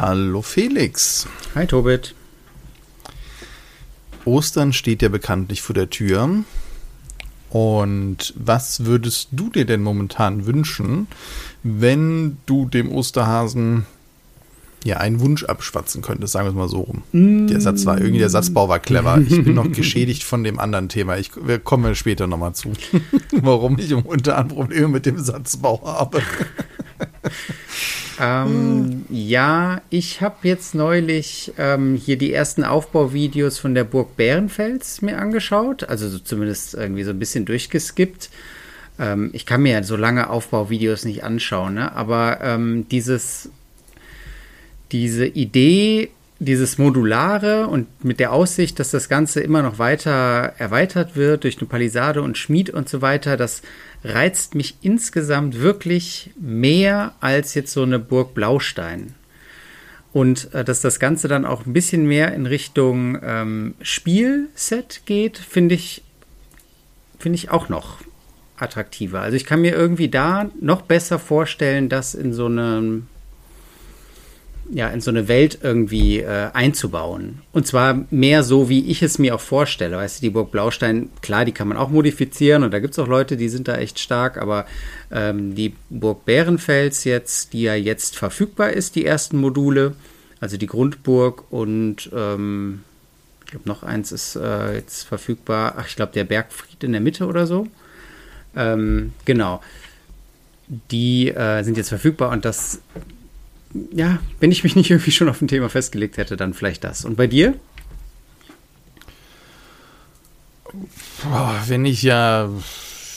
Hallo Felix. Hi Tobit. Ostern steht ja bekanntlich vor der Tür. Und was würdest du dir denn momentan wünschen, wenn du dem Osterhasen ja einen Wunsch abschwatzen könntest, sagen wir es mal so rum. Mm. Der Satz war irgendwie, der Satzbau war clever. Ich bin noch geschädigt von dem anderen Thema. Ich wir kommen später nochmal zu, warum ich unter anderem Probleme mit dem Satzbau habe. ähm, ja, ich habe jetzt neulich ähm, hier die ersten Aufbauvideos von der Burg Bärenfels mir angeschaut, also so zumindest irgendwie so ein bisschen durchgeskippt. Ähm, ich kann mir ja so lange Aufbauvideos nicht anschauen, ne? aber ähm, dieses, diese Idee, dieses Modulare und mit der Aussicht, dass das Ganze immer noch weiter erweitert wird durch eine Palisade und Schmied und so weiter, das reizt mich insgesamt wirklich mehr als jetzt so eine Burg Blaustein. Und äh, dass das Ganze dann auch ein bisschen mehr in Richtung ähm, Spielset geht, finde ich, finde ich auch noch attraktiver. Also ich kann mir irgendwie da noch besser vorstellen, das in so einem ja, in so eine Welt irgendwie äh, einzubauen. Und zwar mehr so, wie ich es mir auch vorstelle. Weißt du, die Burg Blaustein, klar, die kann man auch modifizieren und da gibt es auch Leute, die sind da echt stark, aber ähm, die Burg Bärenfels jetzt, die ja jetzt verfügbar ist, die ersten Module, also die Grundburg und ähm, ich glaube, noch eins ist äh, jetzt verfügbar. Ach, ich glaube, der Bergfried in der Mitte oder so. Ähm, genau. Die äh, sind jetzt verfügbar und das ja, wenn ich mich nicht irgendwie schon auf ein Thema festgelegt hätte, dann vielleicht das. Und bei dir? Boah, wenn ich ja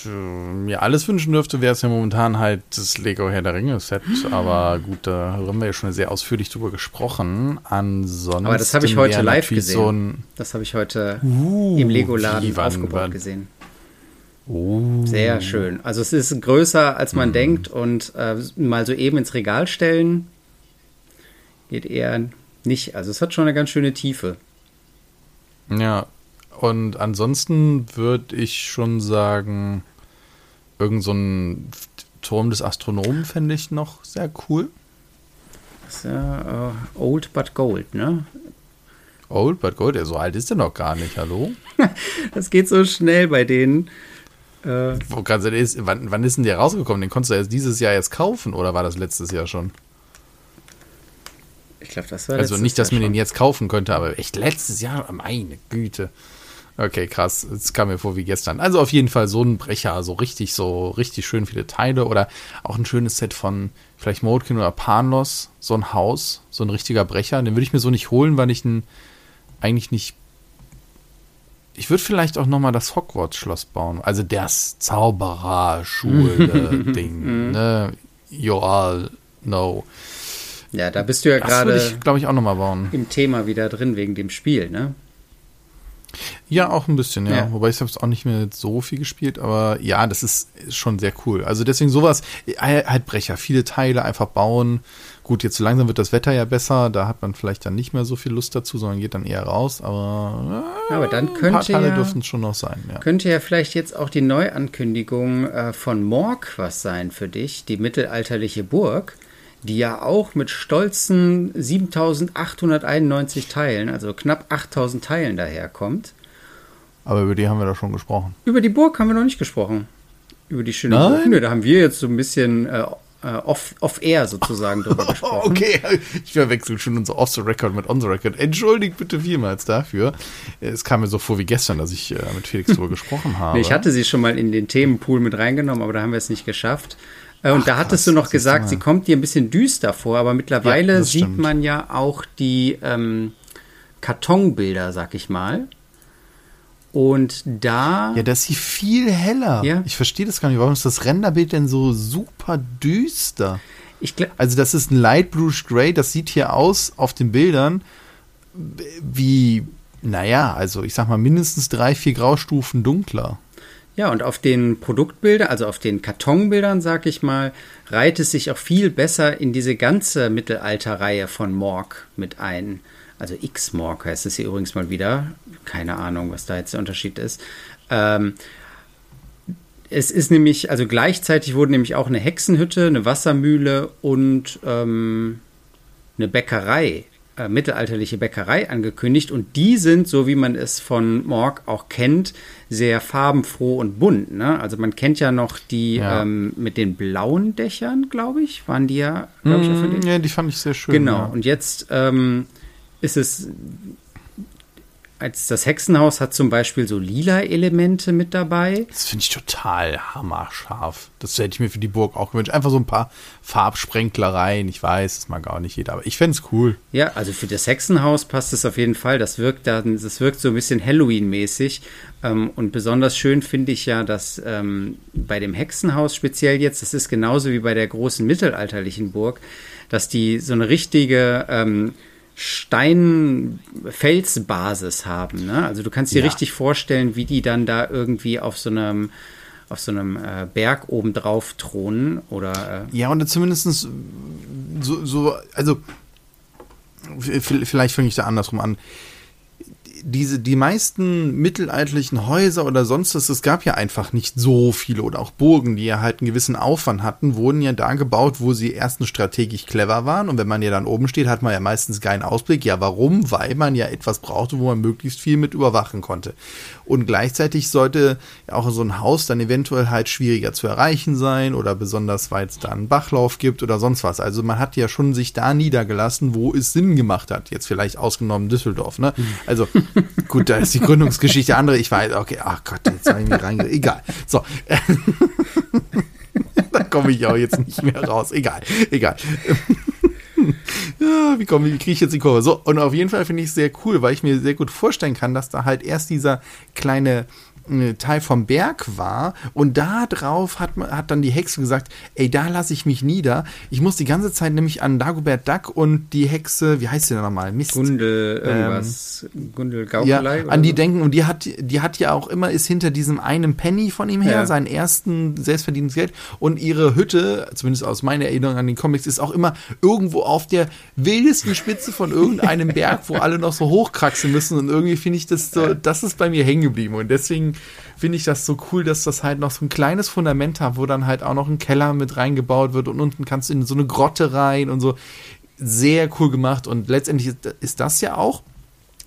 äh, mir alles wünschen dürfte, wäre es ja momentan halt das Lego Herr der Ringe Set. Aber gut, da haben wir ja schon sehr ausführlich drüber gesprochen. Ansonsten. Aber das habe ich heute live gesehen. So das habe ich heute uh, im Lego-Laden aufgebaut gesehen. Oh. Sehr schön. Also es ist größer, als man hm. denkt und äh, mal so eben ins Regal stellen, geht eher nicht. Also es hat schon eine ganz schöne Tiefe. Ja, und ansonsten würde ich schon sagen, irgend so ein Turm des Astronomen fände ich noch sehr cool. Das ist ja uh, Old but Gold, ne? Old but Gold, ja, so alt ist er noch gar nicht, hallo? das geht so schnell bei denen. Äh, Wo kannst du, wann, wann ist denn der rausgekommen? Den konntest du erst dieses Jahr jetzt kaufen oder war das letztes Jahr schon? Ich glaube, das war Also nicht, dass man den jetzt kaufen könnte, aber echt letztes Jahr, meine Güte. Okay, krass. Es kam mir vor wie gestern. Also auf jeden Fall so ein Brecher, so richtig, so richtig schön viele Teile oder auch ein schönes Set von vielleicht Modkin oder Panlos, so ein Haus, so ein richtiger Brecher. Den würde ich mir so nicht holen, weil ich ihn eigentlich nicht. Ich würde vielleicht auch nochmal das Hogwarts-Schloss bauen. Also das Zauberer-Schule-Ding. ne? You all know. Ja, da bist du ja gerade, glaube ich, auch nochmal bauen. Im Thema wieder drin wegen dem Spiel, ne? Ja, auch ein bisschen, ja. ja. Wobei ich habe es auch nicht mehr so viel gespielt, aber ja, das ist, schon sehr cool. Also deswegen sowas, halt Brecher, viele Teile einfach bauen. Gut, jetzt so langsam wird das Wetter ja besser, da hat man vielleicht dann nicht mehr so viel Lust dazu, sondern geht dann eher raus, aber, äh, aber dann könnte ein paar Teile ja, dürfen schon noch sein, ja. Könnte ja vielleicht jetzt auch die Neuankündigung äh, von Morg was sein für dich, die mittelalterliche Burg die ja auch mit stolzen 7891 Teilen, also knapp 8000 Teilen daherkommt. Aber über die haben wir doch schon gesprochen. Über die Burg haben wir noch nicht gesprochen. Über die schöne Nein? Burg. Nö, da haben wir jetzt so ein bisschen äh, äh off, sozusagen drüber gesprochen. okay, ich verwechsel schon unser Off the Record mit On the Record. Entschuldigt bitte vielmals dafür. Es kam mir so vor wie gestern, dass ich äh, mit Felix drüber gesprochen habe. Nee, ich hatte sie schon mal in den Themenpool mit reingenommen, aber da haben wir es nicht geschafft. Äh, und Ach, da hattest krass, du noch gesagt, sie kommt dir ein bisschen düster vor, aber mittlerweile ja, sieht man ja auch die ähm, Kartonbilder, sag ich mal. Und da. Ja, das ist sie viel heller. Ja. Ich verstehe das gar nicht. Warum ist das Renderbild denn so super düster? Also, das ist ein Light Bluish Gray. Das sieht hier aus auf den Bildern wie, naja, also ich sag mal mindestens drei, vier Graustufen dunkler. Ja, und auf den Produktbildern, also auf den Kartonbildern, sag ich mal, reiht es sich auch viel besser in diese ganze Mittelalterreihe von Morg mit ein. Also X-Morg heißt es hier übrigens mal wieder. Keine Ahnung, was da jetzt der Unterschied ist. Ähm, es ist nämlich, also gleichzeitig wurden nämlich auch eine Hexenhütte, eine Wassermühle und ähm, eine Bäckerei, äh, mittelalterliche Bäckerei angekündigt und die sind, so wie man es von Morg auch kennt, sehr farbenfroh und bunt. Ne? Also man kennt ja noch die Ja. Ähm, mit den blauen Dächern, glaube ich, waren die ja, glaube ich, auch von denen. Mm, ja, die fand ich sehr schön. Genau, Ja. und jetzt ähm, ist es, als das Hexenhaus hat zum Beispiel so lila Elemente mit dabei. Das finde ich total hammerscharf. Das hätte ich mir für die Burg auch gewünscht. Einfach so ein paar Farbsprenklereien. Ich weiß, das mag auch nicht jeder, aber ich fände es cool. Ja, also für das Hexenhaus passt es auf jeden Fall. Das wirkt dann, das wirkt so ein bisschen Halloween-mäßig. Ähm, und besonders schön finde ich ja, dass ähm, bei dem Hexenhaus speziell jetzt, das ist genauso wie bei der großen mittelalterlichen Burg, dass die so eine richtige ähm, Stein-Felsbasis haben. Ne? Also du kannst dir Ja. richtig vorstellen, wie die dann da irgendwie auf so einem auf so einem äh, Berg oben drauf thronen oder äh, Ja, und zumindest so, so, also vielleicht fange ich da andersrum an. Diese, die meisten mittelalterlichen Häuser oder sonst was, es gab ja einfach nicht so viele oder auch Burgen, die ja halt einen gewissen Aufwand hatten, wurden ja da gebaut, wo sie erstens strategisch clever waren und wenn man ja dann oben steht, hat man ja meistens keinen Ausblick. Ja, warum? Weil man ja etwas brauchte, wo man möglichst viel mit überwachen konnte. Und gleichzeitig sollte auch so ein Haus dann eventuell halt schwieriger zu erreichen sein oder besonders, weil es da einen Bachlauf gibt oder sonst was. Also man hat ja schon sich da niedergelassen, wo es Sinn gemacht hat. Jetzt vielleicht ausgenommen Düsseldorf, ne? Also gut, da ist die Gründungsgeschichte andere. Ich weiß, okay, ach Gott, jetzt habe ich mich reinge... Egal. So. da komme ich auch jetzt nicht mehr raus. Egal, egal. Ja, wie komme wie kriege ich jetzt die Kurve? So, und auf jeden Fall finde ich es sehr cool, weil ich mir sehr gut vorstellen kann, dass da halt erst dieser kleine Teil vom Berg war und da drauf hat, man- hat dann die Hexe gesagt, ey, da lasse ich mich nieder. Ich muss die ganze Zeit nämlich an Dagobert Duck und die Hexe, wie heißt sie denn nochmal? Mist. Gundel irgendwas, Gundel Gaukelei Ja, an die so? denken und die hat, die hat ja auch immer, ist hinter diesem einen Penny von ihm her, Ja. seinen ersten selbstverdientes Geld und ihre Hütte, zumindest aus meiner Erinnerung an den Comics, ist auch immer irgendwo auf der wildesten Spitze von irgendeinem Berg, wo alle noch so hochkraxeln müssen und irgendwie finde ich das so, das ist bei mir hängen geblieben und deswegen finde ich das so cool, dass das halt noch so ein kleines Fundament hat, wo dann halt auch noch ein Keller mit reingebaut wird und unten kannst du in so eine Grotte rein und so. Sehr cool gemacht und letztendlich ist, das ja auch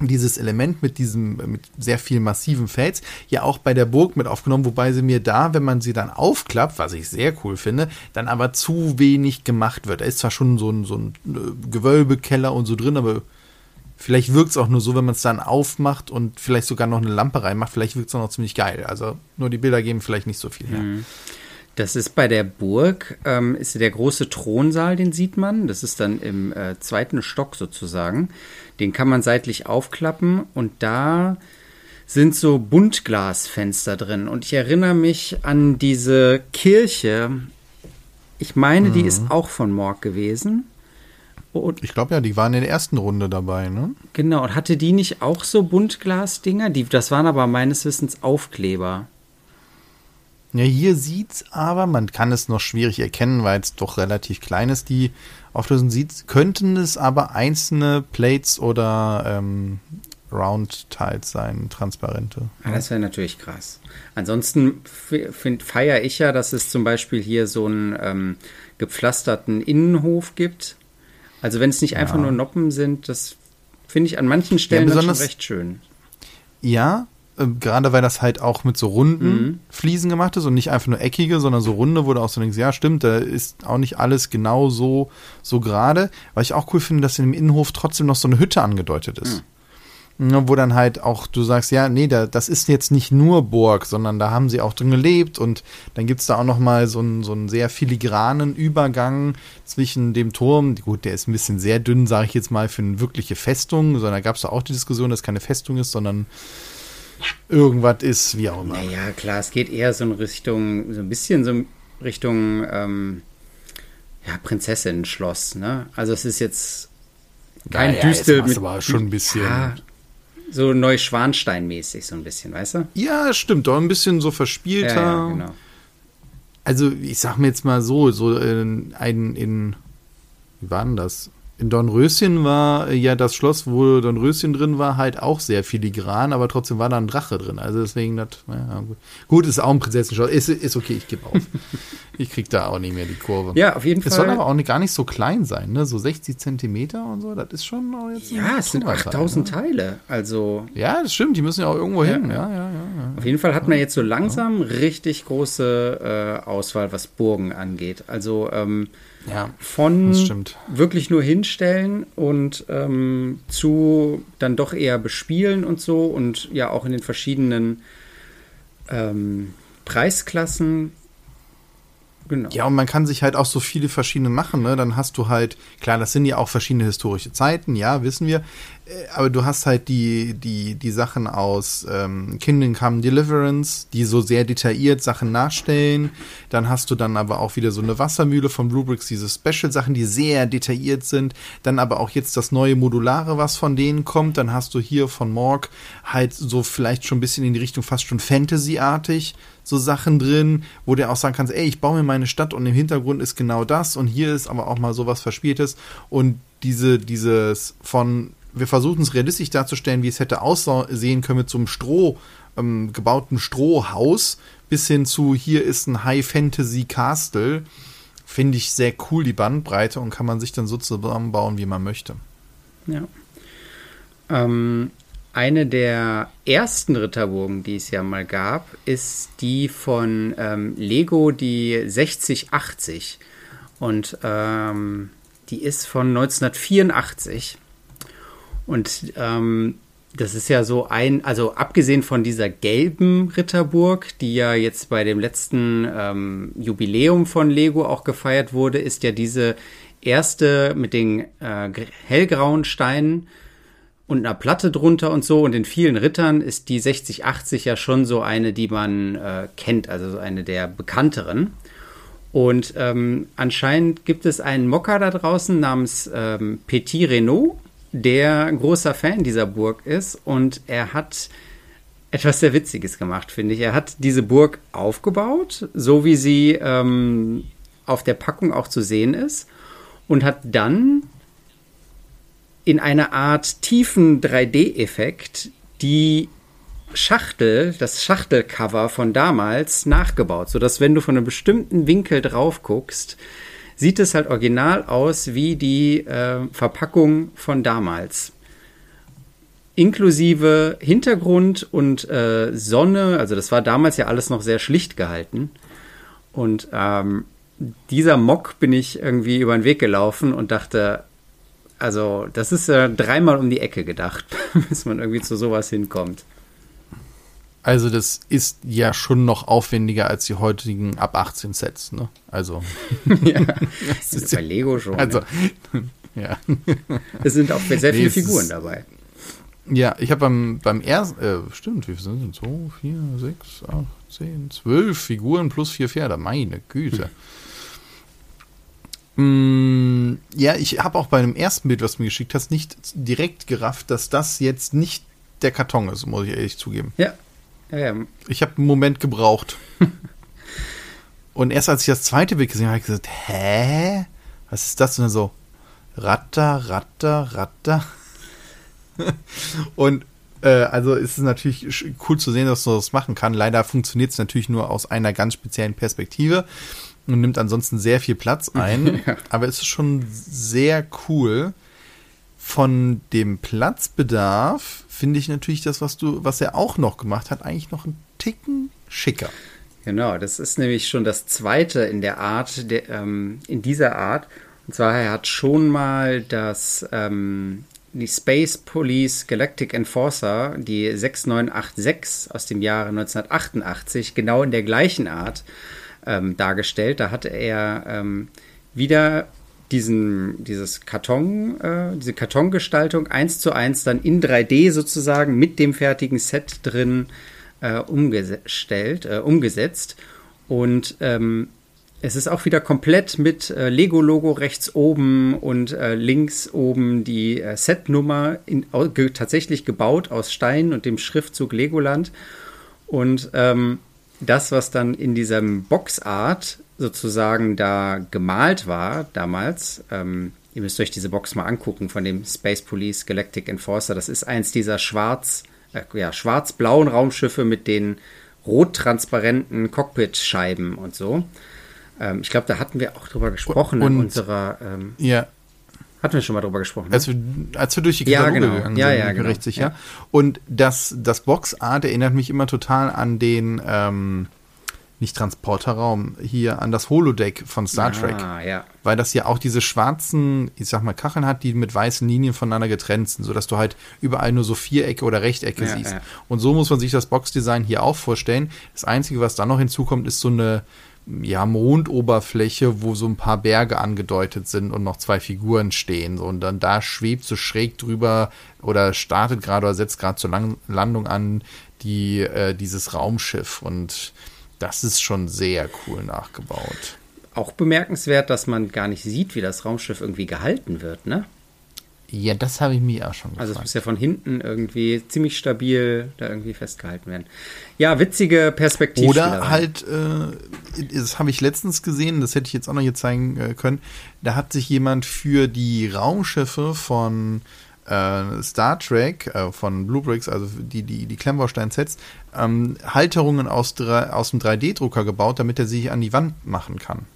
dieses Element mit diesem, mit sehr viel massivem Fels, ja auch bei der Burg mit aufgenommen, wobei sie mir da, wenn man sie dann aufklappt, was ich sehr cool finde, dann aber zu wenig gemacht wird. Da ist zwar schon so ein, so ein äh, Gewölbekeller und so drin, aber vielleicht wirkt es auch nur so, wenn man es dann aufmacht und vielleicht sogar noch eine Lampe reinmacht, vielleicht wirkt es auch noch ziemlich geil. Also nur die Bilder geben vielleicht nicht so viel her. Das ist bei der Burg, ähm, ist der große Thronsaal, den sieht man. Das ist dann im äh, zweiten Stock sozusagen. Den kann man seitlich aufklappen und da sind so Buntglasfenster drin. Und ich erinnere mich an diese Kirche. Ich meine, die ist auch von Morg gewesen. Und Ich glaube ja, die waren in der ersten Runde dabei, ne? genau, und hatte die nicht auch so Buntglasdinger? Die, das waren aber meines Wissens Aufkleber. Ja, hier sieht's aber, man kann es noch schwierig erkennen, weil es doch relativ klein ist, die Auflösung sieht, könnten es aber einzelne Plates oder ähm, Round Tiles sein, transparente. Ja, das wäre natürlich krass. Ansonsten feiere ich ja, dass es zum Beispiel hier so einen ähm, gepflasterten Innenhof gibt. Also wenn es nicht einfach nur Noppen sind, das finde ich an manchen Stellen dann schon besonders- recht schön. Ja, äh, gerade weil das halt auch mit so runden Mhm. Fliesen gemacht ist und nicht einfach nur eckige, sondern so runde, wo du auch so denkst, ja, stimmt, da ist auch nicht alles genau so, so gerade. Weil ich auch cool finde, dass in dem Innenhof trotzdem noch so eine Hütte angedeutet ist. Ja, wo dann halt auch du sagst, ja, nee, da, das ist jetzt nicht nur Burg, sondern da haben sie auch drin gelebt und dann gibt's da auch noch mal so einen, so einen sehr filigranen Übergang zwischen dem Turm, gut, der ist ein bisschen sehr dünn, sage ich jetzt mal, für eine wirkliche Festung, sondern da gab's da auch die Diskussion, dass es keine Festung ist, sondern irgendwas ist, wie auch immer. Naja, klar, es geht eher so in Richtung, so ein bisschen so in Richtung ähm, ja, Prinzessinnen-Schloss, ne? Also es ist jetzt kein Ja, ja, Düstel jetzt mit aber schon ein bisschen. Ja, so Neuschwanstein-mäßig so ein bisschen, weißt du? Ja, stimmt, doch ein bisschen so verspielter. Ja, ja, genau. Also, ich sag mir jetzt mal so, so äh, ein in, wie war denn das? In Dornröschen war ja das Schloss, wo Dornröschen drin war, halt auch sehr filigran, aber trotzdem war da ein Drache drin. Also deswegen, das, ja, gut. gut, ist auch ein Prinzessenschloss. Ist, ist okay, ich gebe auf. ich krieg da auch nicht mehr die Kurve. Ja, auf jeden Fall. Es soll aber auch nicht, gar nicht so klein sein, ne? So 60 Zentimeter und so, das ist schon auch jetzt. Ja, es sind 8000 ne? Teile. Also. Ja, das stimmt, die müssen ja auch irgendwo ja. hin. Ja, ja, ja, Auf jeden Fall hat man jetzt so langsam richtig große äh, Auswahl, was Burgen angeht. Also, ähm, ja, von wirklich nur hinstellen und ähm, zu dann doch eher bespielen und so und ja auch in den verschiedenen ähm, Preisklassen Genau. Ja, und man kann sich halt auch so viele verschiedene machen, ne? Dann hast du halt, klar, das sind ja auch verschiedene historische Zeiten, ja, wissen wir. Äh, aber du hast halt die, die, die Sachen aus ähm, Kingdom Come Deliverance, die so sehr detailliert Sachen nachstellen. Dann hast du dann aber auch wieder so eine Wassermühle von Rubrics, diese Special-Sachen, die sehr detailliert sind. Dann aber auch jetzt das neue Modulare, was von denen kommt. Dann hast du hier von Morg halt so vielleicht schon ein bisschen in die Richtung fast schon Fantasy-artig so Sachen drin, wo du auch sagen kannst, ey, ich baue mir meine Stadt und im Hintergrund ist genau das und hier ist aber auch mal sowas Verspieltes und diese, dieses von, wir versuchen es realistisch darzustellen, wie es hätte aussehen können mit so einem Stroh, ähm, gebauten Strohhaus, bis hin zu hier ist ein High Fantasy Castle. Finde ich sehr cool, die Bandbreite, und kann man sich dann so zusammenbauen, wie man möchte. Ja. Ähm, eine der ersten Ritterburgen, die es ja mal gab, ist die von ähm, Lego, die 6080. Und ähm, die ist von 1984. Und ähm, das ist ja so ein, also abgesehen von dieser gelben Ritterburg, die ja jetzt bei dem letzten ähm, Jubiläum von Lego auch gefeiert wurde, ist ja diese erste mit den äh, hellgrauen Steinen und einer Platte drunter und so. Und in vielen Rittern ist die 6080 ja schon so eine, die man äh, kennt, also so eine der bekannteren. Und ähm, anscheinend gibt es einen Mocker da draußen namens ähm, Petit Renault, der ein großer Fan dieser Burg ist. Und er hat etwas sehr Witziges gemacht, finde ich. Er hat diese Burg aufgebaut, so wie sie ähm, auf der Packung auch zu sehen ist. Und hat dann in einer Art tiefen 3D-Effekt die Schachtel, das Schachtelcover von damals nachgebaut, sodass wenn du von einem bestimmten Winkel drauf guckst, sieht es halt original aus wie die äh, Verpackung von damals. Inklusive Hintergrund und äh, Sonne, also das war damals ja alles noch sehr schlicht gehalten. Und ähm, dieser Mock bin ich irgendwie über den Weg gelaufen und dachte, also, das ist äh, dreimal um die Ecke gedacht, bis man irgendwie zu sowas hinkommt. Also, das ist ja schon noch aufwendiger als die heutigen ab 18 Sets, ne? Also. ja, das ist bei Lego schon. Also, ja. Es sind auch sehr viele nee, Figuren dabei. Ja, ich habe beim, beim ersten, äh, stimmt, wie viele sind es? 2, 4, 6, 8, 10, 12 Figuren plus vier Pferde. Meine Güte. Hm. Mm, ja, ich habe auch bei dem ersten Bild, was du mir geschickt hast, nicht direkt gerafft, dass das jetzt nicht der Karton ist, muss ich ehrlich zugeben. Ja. ja, ja. Ich habe einen Moment gebraucht. Und erst als ich das zweite Bild gesehen habe, habe ich gesagt, hä? Was ist das? Und dann so, Ratter, Ratter, Ratter. Und äh, also ist es natürlich cool zu sehen, dass man das machen kann. Leider funktioniert es natürlich nur aus einer ganz speziellen Perspektive und nimmt ansonsten sehr viel Platz ein. ja. Aber es ist schon sehr cool. Von dem Platzbedarf finde ich natürlich das, was du, was er auch noch gemacht hat, eigentlich noch einen Ticken schicker. Genau, das ist nämlich schon das zweite in der Art, der, ähm, in dieser Art. Und zwar, er hat schon mal das, ähm, die Space Police Galactic Enforcer, die 6986 aus dem Jahre 1988, genau in der gleichen Art ähm, dargestellt. Da hatte er ähm, wieder diesen, dieses Karton, äh, diese Kartongestaltung eins zu eins dann in 3D sozusagen mit dem fertigen Set drin äh, umgestellt, äh, umgesetzt. Und ähm, es ist auch wieder komplett mit äh, Lego-Logo rechts oben und äh, links oben die äh, Setnummer ge tatsächlich gebaut aus Stein und dem Schriftzug Legoland. Und ähm, das, was dann in diesem Boxart sozusagen da gemalt war damals, ähm, ihr müsst euch diese Box mal angucken von dem Space Police Galactic Enforcer. Das ist eins dieser schwarz, äh, ja, schwarz-blauen Raumschiffe mit den rot-transparenten Cockpit-Scheiben und so. Ähm, ich glaube, da hatten wir auch drüber gesprochen Und- in unserer. Ähm, Ja, hatten wir schon mal drüber gesprochen. ne? als wir, als wir durch die Ja, Kataloge genau. gegangen Ja, sind, ja, genau. recht sicher. Ja. Und das, das Boxart erinnert mich immer total an den, ähm, nicht Transporterraum, hier an das Holodeck von Star Trek. Ah, ja. Weil das ja auch diese schwarzen, ich sag mal, Kacheln hat, die mit weißen Linien voneinander getrennt sind, sodass du halt überall nur so Vierecke oder Rechtecke Ja, siehst. ja. Und so muss man sich das Boxdesign hier auch vorstellen. Das Einzige, was da noch hinzukommt, ist so eine ja, Mondoberfläche, wo so ein paar Berge angedeutet sind und noch zwei Figuren stehen. So, und dann da schwebt so schräg drüber oder startet gerade oder setzt gerade zur Lang Landung an die, äh, dieses Raumschiff. Und das ist schon sehr cool nachgebaut. Auch bemerkenswert, dass man gar nicht sieht, wie das Raumschiff irgendwie gehalten wird, ne? Ja, das habe ich mir auch schon gefragt. Also es muss ja von hinten irgendwie ziemlich stabil da irgendwie festgehalten werden. Ja, witzige Perspektive. Oder halt, äh, das habe ich letztens gesehen, das hätte ich jetzt auch noch hier zeigen äh, können. Da hat sich jemand für die Raumschiffe von äh, Star Trek, äh, von Bluebricks, also die, die, die Klemmbaustein-Sets, ähm, Halterungen aus, aus dem 3D-Drucker gebaut, damit er sie an die Wand machen kann.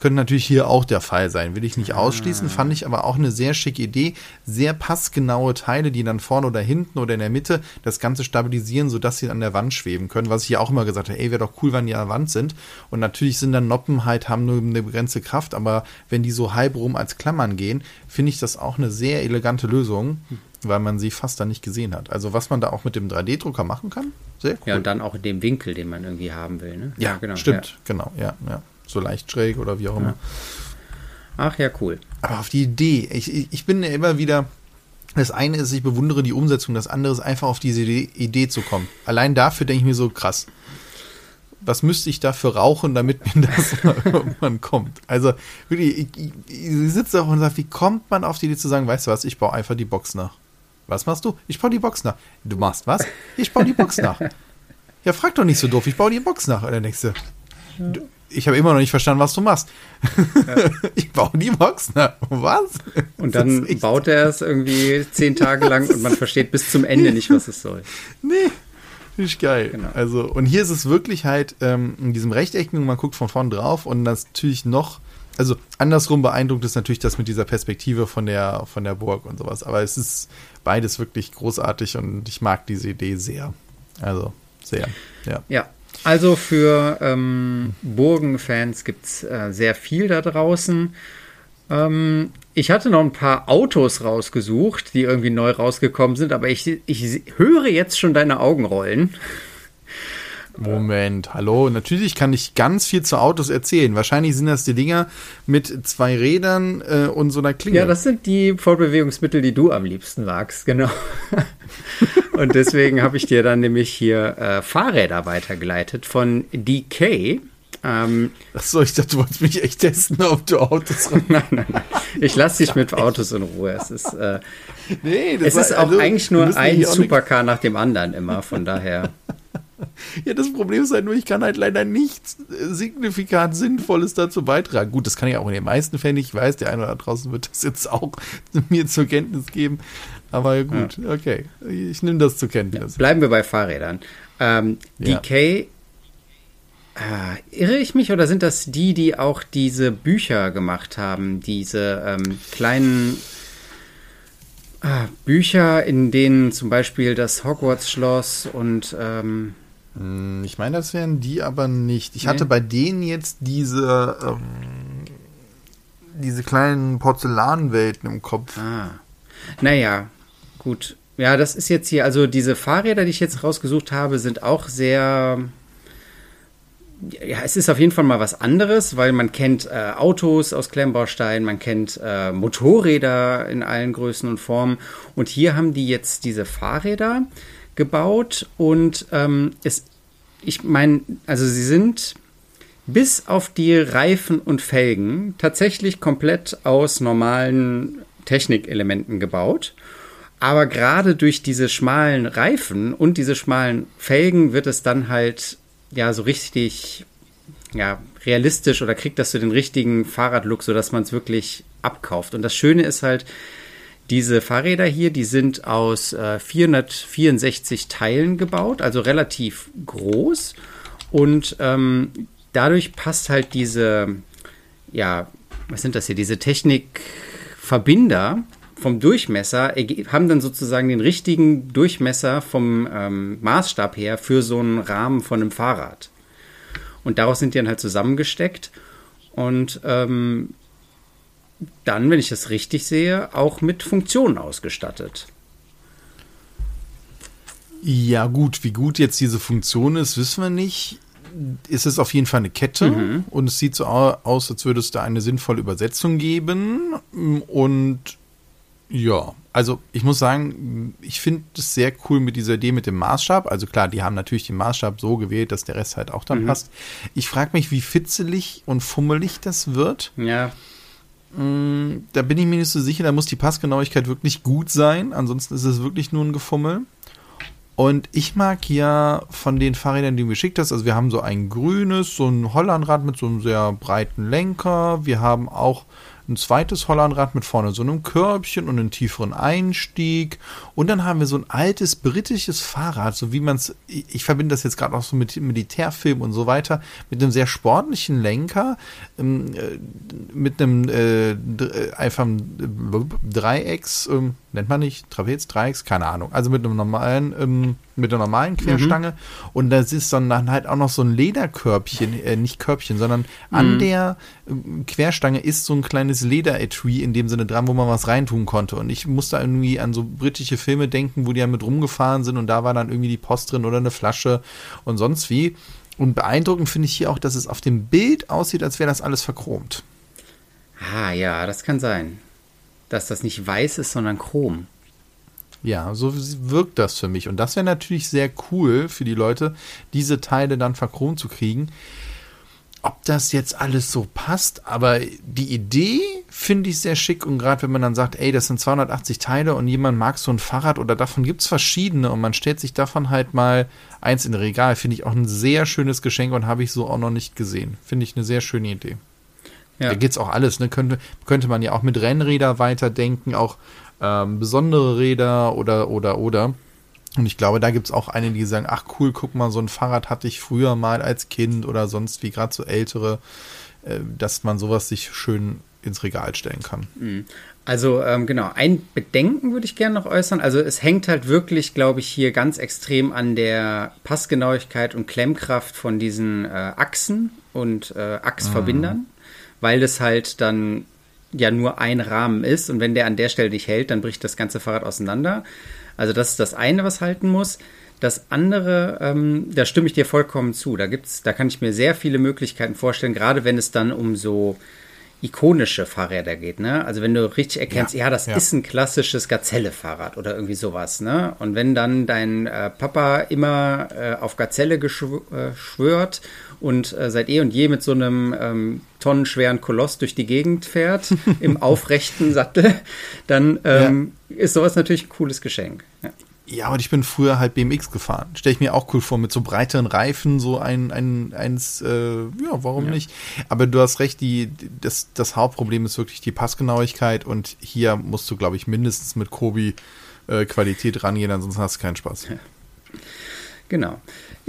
Könnte natürlich hier auch der Fall sein, will ich nicht ausschließen, fand ich aber auch eine sehr schicke Idee. Sehr passgenaue Teile, die dann vorne oder hinten oder in der Mitte das Ganze stabilisieren, sodass sie an der Wand schweben können. Was ich ja auch immer gesagt habe, ey, wäre doch cool, wenn die an der Wand sind. Und natürlich sind dann Noppen halt, haben nur eine begrenzte Kraft, aber wenn die so halb rum als Klammern gehen, finde ich das auch eine sehr elegante Lösung, weil man sie fast dann nicht gesehen hat. Also was man da auch mit dem 3D-Drucker machen kann, sehr cool. Ja, und dann auch in dem Winkel, den man irgendwie haben will, ne? Ja, stimmt, genau, ja, ja. So leicht schräg oder wie auch immer. Ja. Ach ja, cool. Aber auf die Idee, ich, ich ich bin ja immer wieder, das eine ist, ich bewundere die Umsetzung, das andere ist einfach auf diese Idee, zu kommen. Allein dafür denke ich mir so, krass. Was müsste ich dafür rauchen, damit mir das irgendwann kommt? Also, wirklich, ich, ich, ich sitze auch und sage, wie kommt man auf die Idee zu sagen, weißt du was, ich baue einfach die Box nach. Was machst du? Ich baue die Box nach. Du machst was? Ich baue die Box nach. Ja, frag doch nicht so doof, ich baue die Box nach. Und dann denkst du, du ich habe immer noch nicht verstanden, was du machst. ich baue die Box nach. Was? Und dann ist baut er es irgendwie zehn Tage lang und man versteht bis zum Ende nicht, was es soll. Nee. Ich geil. Genau. Also, und hier ist es wirklich halt ähm, in diesem Rechteckigen, man guckt von vorn drauf und das natürlich noch, also andersrum beeindruckt ist natürlich das mit dieser Perspektive von der, von der Burg und sowas. Aber es ist beides wirklich großartig und ich mag diese Idee sehr. Also, sehr, ja. Ja, also für ähm, Burgen-Fans gibt es äh, sehr viel da draußen. Ähm, ich hatte noch ein paar Autos rausgesucht, die irgendwie neu rausgekommen sind, aber ich, ich höre jetzt schon deine Augen rollen. Moment, hallo. Natürlich kann ich ganz viel zu Autos erzählen. Wahrscheinlich sind das die Dinger mit zwei Rädern äh, und so einer Klinge. Ja, das sind die Fortbewegungsmittel, die du am liebsten magst, genau. Und deswegen habe ich dir dann nämlich hier äh, Fahrräder weitergeleitet von DK. Ähm, Achso, ich dachte, du wolltest mich echt testen, ob du Autos nein, nein, nein. Ich lasse dich mit Autos in Ruhe. Es ist, äh, Nee, es ist auch also, eigentlich nur ein Supercar nach dem anderen immer. Von daher. Ja, das Problem ist halt nur, ich kann halt leider nichts äh, signifikant Sinnvolles dazu beitragen. Gut, das kann ich auch in den meisten Fällen. nicht. Ich weiß, der eine oder andere draußen wird das jetzt auch mir zur Kenntnis geben. Aber gut, okay. Ich nehme das zur Kenntnis. Bleiben wir bei Fahrrädern. Ähm, Ja. DK. Äh, irre ich mich oder sind das die, die auch diese Bücher gemacht haben? Diese ähm, kleinen ah, Bücher, in denen zum Beispiel das Hogwarts-Schloss und ähm, Hm, Ich meine, das wären die aber nicht. Ich Nee. hatte bei denen jetzt diese, ähm, diese kleinen Porzellanwelten im Kopf. Ah. Naja, gut. Ja, das ist jetzt hier, also diese Fahrräder, die ich jetzt rausgesucht habe, sind auch sehr. Ja, es ist auf jeden Fall mal was anderes, weil man kennt äh, Autos aus Klemmbaustein, man kennt äh, Motorräder in allen Größen und Formen. Und hier haben die jetzt diese Fahrräder gebaut und ähm, es, ich meine, also sie sind bis auf die Reifen und Felgen tatsächlich komplett aus normalen Technikelementen gebaut. Aber gerade durch diese schmalen Reifen und diese schmalen Felgen wird es dann halt ja so richtig ja realistisch oder kriegt das so den richtigen Fahrradlook, sodass man es wirklich abkauft. Und das Schöne ist halt, diese Fahrräder hier, die sind aus äh, 464 Teilen gebaut, also relativ groß. Und ähm, dadurch passt halt diese, ja, was sind das hier, diese Technikverbinder vom Durchmesser, haben dann sozusagen den richtigen Durchmesser vom ähm, Maßstab her für so einen Rahmen von einem Fahrrad. Und daraus sind die dann halt zusammengesteckt. Und ähm, dann, wenn ich das richtig sehe, auch mit Funktionen ausgestattet. Ja, gut, wie gut jetzt diese Funktion ist, wissen wir nicht. Ist es auf jeden Fall eine Kette mhm. und es sieht so aus, als würde es da eine sinnvolle Übersetzung geben. Und ja, also ich muss sagen, ich finde es sehr cool mit dieser Idee mit dem Maßstab. Also klar, die haben natürlich den Maßstab so gewählt, dass der Rest halt auch dann mhm. passt. Ich frage mich, wie fitzelig und fummelig das wird. Ja. Mm, da bin ich mir nicht so sicher, da muss die Passgenauigkeit wirklich gut sein. Ansonsten ist es wirklich nur ein Gefummel. Und ich mag ja von den Fahrrädern, die du mir geschickt hast, also wir haben so ein grünes, so ein Hollandrad mit so einem sehr breiten Lenker. Wir haben auch ein zweites Hollandrad mit vorne so einem Körbchen und einem tieferen Einstieg. Und dann haben wir so ein altes britisches Fahrrad, so wie man es, ich verbinde das jetzt gerade auch so mit Militärfilm und so weiter, mit einem sehr sportlichen Lenker, ähm, äh, mit einem äh, äh einfach Dreiecks, äh, nennt man nicht, Trapez, Dreiecks, keine Ahnung, also mit einem normalen, ähm, mit einer normalen Querstange. Mhm. Und das ist dann halt auch noch so ein Lederkörbchen, äh, nicht Körbchen, sondern mhm. an der äh, Querstange ist so ein kleines Lederetui in dem Sinne dran, wo man was reintun konnte. Und ich musste irgendwie an so britische Filme denken, wo die ja mit rumgefahren sind und da war dann irgendwie die Post drin oder eine Flasche und sonst wie. Und beeindruckend finde ich hier auch, dass es auf dem Bild aussieht, als wäre das alles verchromt. Ah ja, das kann sein. Dass das nicht weiß ist, sondern chrom. Ja, so wirkt das für mich. Und das wäre natürlich sehr cool für die Leute, diese Teile dann verchromt zu kriegen. Ob das jetzt alles so passt, aber die Idee finde ich sehr schick. Und gerade wenn man dann sagt, ey, das sind 280 Teile und jemand mag so ein Fahrrad oder davon gibt es verschiedene und man stellt sich davon halt mal eins in Regal, finde ich auch ein sehr schönes Geschenk und habe ich so auch noch nicht gesehen. Finde ich eine sehr schöne Idee. Ja. Da es auch alles, ne? Könnte, könnte man ja auch mit Rennräder weiterdenken, auch ähm, besondere Räder oder, oder, oder. Und ich glaube, da gibt es auch einige, die sagen, ach cool, guck mal, so ein Fahrrad hatte ich früher mal als Kind oder sonst wie, gerade so ältere, äh, dass man sowas sich schön ins Regal stellen kann. Mhm. Also ähm, genau, ein Bedenken würde ich gerne noch äußern. Also es hängt halt wirklich, glaube ich, hier ganz extrem an der Passgenauigkeit und Klemmkraft von diesen äh, Achsen und äh, Achsverbindern, mhm. weil das halt dann ja nur ein Rahmen ist und wenn der an der Stelle nicht hält, dann bricht das ganze Fahrrad auseinander. Also das ist das eine, was halten muss. Das andere, ähm, da stimme ich dir vollkommen zu. Da gibt's, da kann ich mir sehr viele Möglichkeiten vorstellen, gerade wenn es dann um so ikonische Fahrräder geht, ne? Also wenn du richtig erkennst, ja, ja das ja. ist ein klassisches Gazelle-Fahrrad oder irgendwie sowas, ne? Und wenn dann dein äh, Papa immer äh, auf Gazelle geschwört äh, und äh, seit eh und je mit so einem ähm, tonnenschweren Koloss durch die Gegend fährt, im aufrechten Sattel, dann ähm, ja. ist sowas natürlich ein cooles Geschenk. Ja. Aber ich bin früher halt BMX gefahren. Stelle ich mir auch cool vor, mit so breiteren Reifen, so ein, ein eins, äh, ja, warum ja. nicht? Aber du hast recht, die, das, das Hauptproblem ist wirklich die Passgenauigkeit und hier musst du, glaube ich, mindestens mit Kobi äh, Qualität rangehen, ansonsten hast du keinen Spaß. Ja. Genau.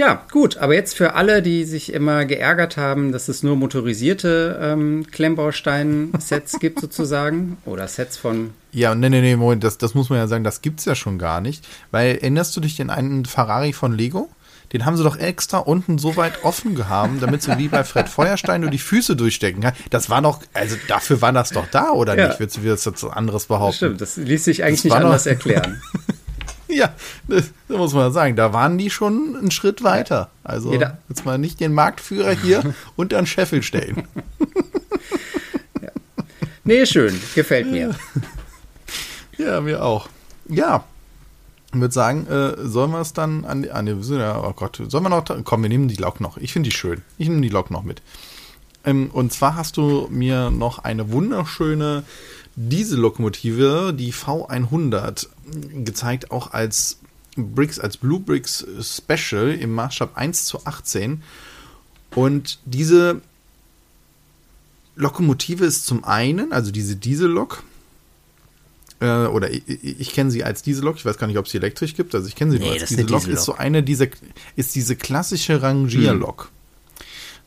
Ja, gut, aber jetzt für alle, die sich immer geärgert haben, dass es nur motorisierte ähm, Klemmbaustein-Sets gibt, sozusagen, oder Sets von. Ja, nee, nee, nee, Moment, das, das muss man ja sagen, das gibt's ja schon gar nicht. Weil erinnerst du dich an einen Ferrari von Lego? Den haben sie doch extra unten so weit offen gehabt, damit sie wie bei Fred Feuerstein nur die Füße durchstecken kann. Das war noch, also dafür war das doch da, oder ja. nicht? Willst du wieder was anderes behaupten? Stimmt, das ließ sich eigentlich das nicht anders noch, erklären. Ja, das, das, muss man sagen. Da waren die schon einen Schritt weiter. Also ja, jetzt mal nicht den Marktführer hier unter den Scheffel stellen. Ja. Nee, schön. Gefällt mir. Ja, mir auch. Ja. Ich würde sagen, äh, sollen wir es dann an die, an die, oh Gott, sollen wir noch, komm, wir nehmen die Lok noch. Ich finde die schön. Ich nehme die Lok noch mit. Ähm, und zwar hast du mir noch eine wunderschöne Diesellokomotive, die V100, gezeigt auch als Bricks, als Blue Bricks Special im Maßstab 1 zu 18. Und diese Lokomotive ist zum einen, also diese Diesellok, äh, oder ich, ich kenne sie als Diesellok, ich weiß gar nicht, ob es sie elektrisch gibt, also ich kenne sie nee, nur als Diesellok, ist so eine dieser, ist diese klassische Rangierlok. Hm.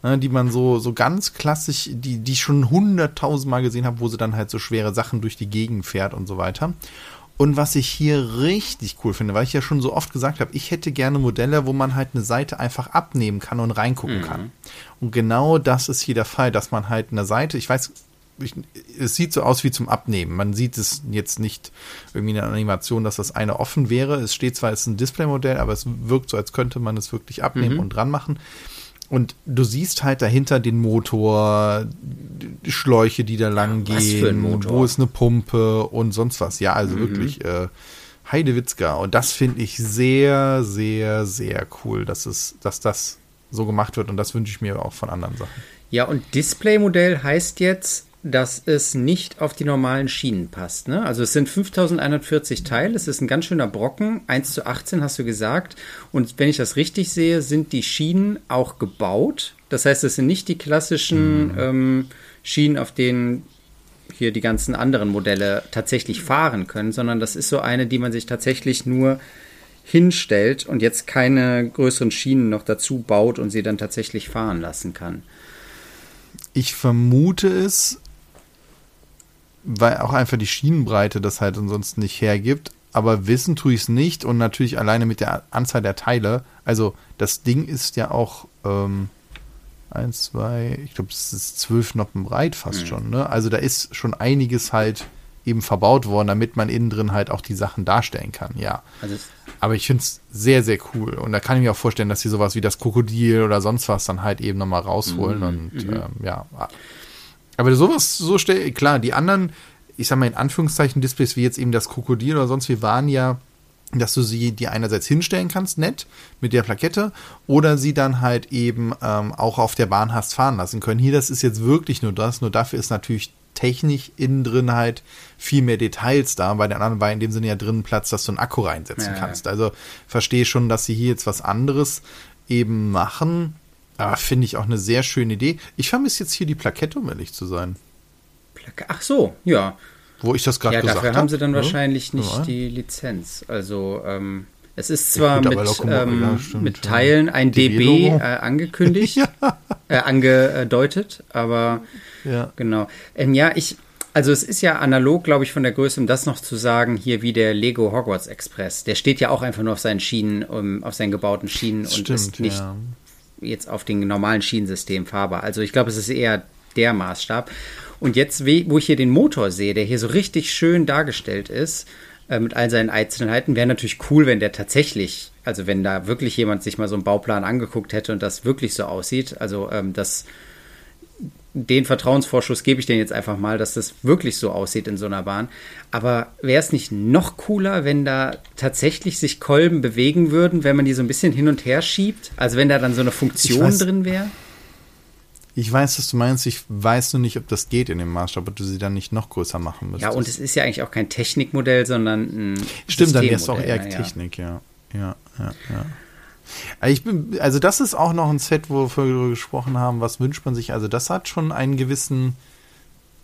Ne, die man so, so ganz klassisch, die, die schon hunderttausendmal gesehen habe, wo sie dann halt so schwere Sachen durch die Gegend fährt und so weiter. Und was ich hier richtig cool finde, weil ich ja schon so oft gesagt habe, ich hätte gerne Modelle, wo man halt eine Seite einfach abnehmen kann und reingucken mhm. kann. Und genau das ist hier der Fall, dass man halt eine Seite, ich weiß, ich, es sieht so aus wie zum Abnehmen. Man sieht es jetzt nicht irgendwie in der Animation, dass das eine offen wäre. Es steht zwar, es ist ein Displaymodell, aber es wirkt so, als könnte man es wirklich abnehmen mhm. und dran machen. Und du siehst halt dahinter den Motor, Schläuche, die da lang ja, gehen, wo ist eine Pumpe und sonst was. Ja, also mhm. wirklich äh, Heidewitzka. Und das finde ich sehr, sehr, sehr cool, dass es, dass das so gemacht wird. Und das wünsche ich mir auch von anderen Sachen. Ja, und Displaymodell heißt jetzt, dass es nicht auf die normalen Schienen passt. Ne? Also es sind 5140 Teile, es ist ein ganz schöner Brocken, 1 zu 18 hast du gesagt. Und wenn ich das richtig sehe, sind die Schienen auch gebaut. Das heißt, es sind nicht die klassischen mhm. ähm, Schienen, auf denen hier die ganzen anderen Modelle tatsächlich fahren können, sondern das ist so eine, die man sich tatsächlich nur hinstellt und jetzt keine größeren Schienen noch dazu baut und sie dann tatsächlich fahren lassen kann. Ich vermute es, weil auch einfach die Schienenbreite das halt ansonsten nicht hergibt. Aber wissen tue ich es nicht und natürlich alleine mit der Anzahl der Teile. Also das Ding ist ja auch ähm, eins, zwei, ich glaube, es ist zwölf Noppen breit fast mhm. schon. Ne? Also da ist schon einiges halt eben verbaut worden, damit man innen drin halt auch die Sachen darstellen kann, ja. Also Aber ich finde es sehr, sehr cool. Und da kann ich mir auch vorstellen, dass sie sowas wie das Krokodil oder sonst was dann halt eben nochmal rausholen. Mhm. Und mhm. Ähm, ja, aber sowas, so stell, klar, die anderen, ich sag mal in Anführungszeichen Displays, wie jetzt eben das Krokodil oder sonst wie, waren ja, dass du sie dir einerseits hinstellen kannst, nett, mit der Plakette, oder sie dann halt eben ähm, auch auf der Bahn hast fahren lassen können. Hier, das ist jetzt wirklich nur das, nur dafür ist natürlich technisch innen drin halt viel mehr Details da. Bei den anderen war in dem Sinne ja drin Platz, dass du einen Akku reinsetzen ja, kannst. Also verstehe schon, dass sie hier jetzt was anderes eben machen. Aber finde ich auch eine sehr schöne Idee. Ich vermisse jetzt hier die Plakette, um ehrlich zu sein. Plake Ach so, ja. Wo ich das gerade ja, gesagt habe. dafür haben sie dann ja. wahrscheinlich nicht ja. die Lizenz. Also, ähm, es ist zwar gut, mit, ähm, mit Teilen ein DB äh, angekündigt, äh, angedeutet, aber genau. Ähm, ja, ich, also es ist ja analog, glaube ich, von der Größe, um das noch zu sagen, hier wie der Lego Hogwarts Express. Der steht ja auch einfach nur auf seinen Schienen, um, auf seinen gebauten Schienen Stimmt, und ist nicht ja jetzt auf den normalen Schienensystem fahrbar. Also ich glaube, es ist eher der Maßstab. Und jetzt, wo ich hier den Motor sehe, der hier so richtig schön dargestellt ist, äh, mit all seinen Einzelheiten, wäre natürlich cool, wenn der tatsächlich, also wenn da wirklich jemand sich mal so einen Bauplan angeguckt hätte und das wirklich so aussieht. Also ähm, das den Vertrauensvorschuss gebe ich denen jetzt einfach mal, dass das wirklich so aussieht in so einer Bahn. Aber wäre es nicht noch cooler, wenn da tatsächlich sich Kolben bewegen würden, wenn man die so ein bisschen hin und her schiebt? Also wenn da dann so eine Funktion weiß, drin wäre? Ich weiß, was du meinst. Ich weiß nur nicht, ob das geht in dem Maßstab, ob du sie dann nicht noch größer machen müsstest. Ja, und es ist ja eigentlich auch kein Technikmodell, sondern ein Stimmt, dann wäre es auch eher Technik, ja. Ja, ja, ja. Ich bin, also das ist auch noch ein Set, wo wir gesprochen haben, was wünscht man sich. Also das hat schon einen gewissen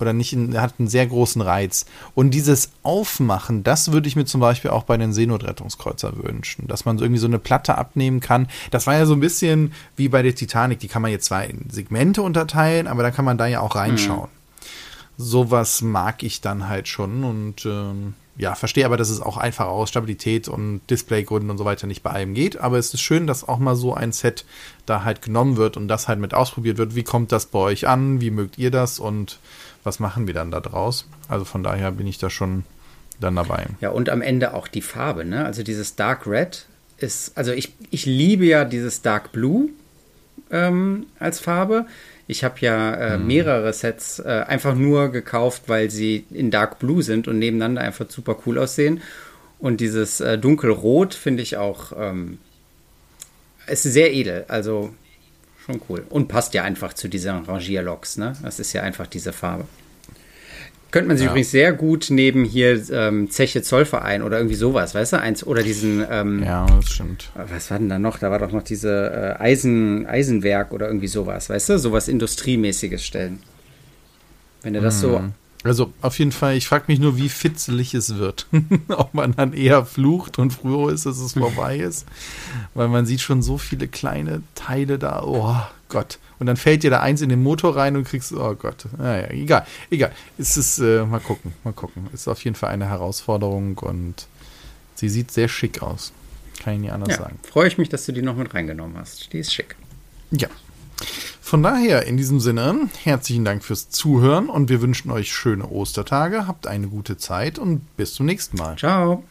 oder nicht, hat einen sehr großen Reiz. Und dieses Aufmachen, das würde ich mir zum Beispiel auch bei den Seenotrettungskreuzer wünschen, dass man irgendwie so eine Platte abnehmen kann. Das war ja so ein bisschen wie bei der Titanic, die kann man jetzt zwar in Segmente unterteilen, aber da kann man da ja auch reinschauen. Mhm. Sowas mag ich dann halt schon und ähm, ja, verstehe aber, dass es auch einfach aus Stabilität und Displaygründen und so weiter nicht bei allem geht. Aber es ist schön, dass auch mal so ein Set da halt genommen wird und das halt mit ausprobiert wird. Wie kommt das bei euch an? Wie mögt ihr das? Und was machen wir dann da draus? Also von daher bin ich da schon dann dabei. Ja, und am Ende auch die Farbe, ne? Also dieses Dark Red ist, also ich, ich liebe ja dieses Dark Blue ähm, als Farbe. Ich habe ja äh, mhm. mehrere Sets äh, einfach nur gekauft, weil sie in Dark Blue sind und nebeneinander einfach super cool aussehen. Und dieses äh, Dunkelrot finde ich auch ähm, ist sehr edel. Also schon cool. Und passt ja einfach zu diesen Rangierloks. Ne? Das ist ja einfach diese Farbe. Könnte man sich ja. übrigens sehr gut neben hier ähm, Zeche Zollverein oder irgendwie sowas, weißt du? Eins, oder diesen. Ähm, ja, das stimmt. Was war denn da noch? Da war doch noch diese äh, Eisen, Eisenwerk oder irgendwie sowas, weißt du? Sowas Industriemäßiges stellen. Wenn er das so. Also auf jeden Fall, ich frage mich nur, wie fitzelig es wird. Ob man dann eher flucht und froh ist, dass es vorbei ist. Weil man sieht schon so viele kleine Teile da. Oh Gott. Und dann fällt dir da eins in den Motor rein und kriegst, oh Gott. Naja, egal, egal. Es ist, äh, mal gucken, mal gucken. Es ist auf jeden Fall eine Herausforderung und sie sieht sehr schick aus. Kann ich nie anders Ja, sagen. freue ich mich, dass du die noch mit reingenommen hast. Die ist schick. Ja. Von daher, in diesem Sinne, herzlichen Dank fürs Zuhören und wir wünschen euch schöne Ostertage, habt eine gute Zeit und bis zum nächsten Mal. Ciao.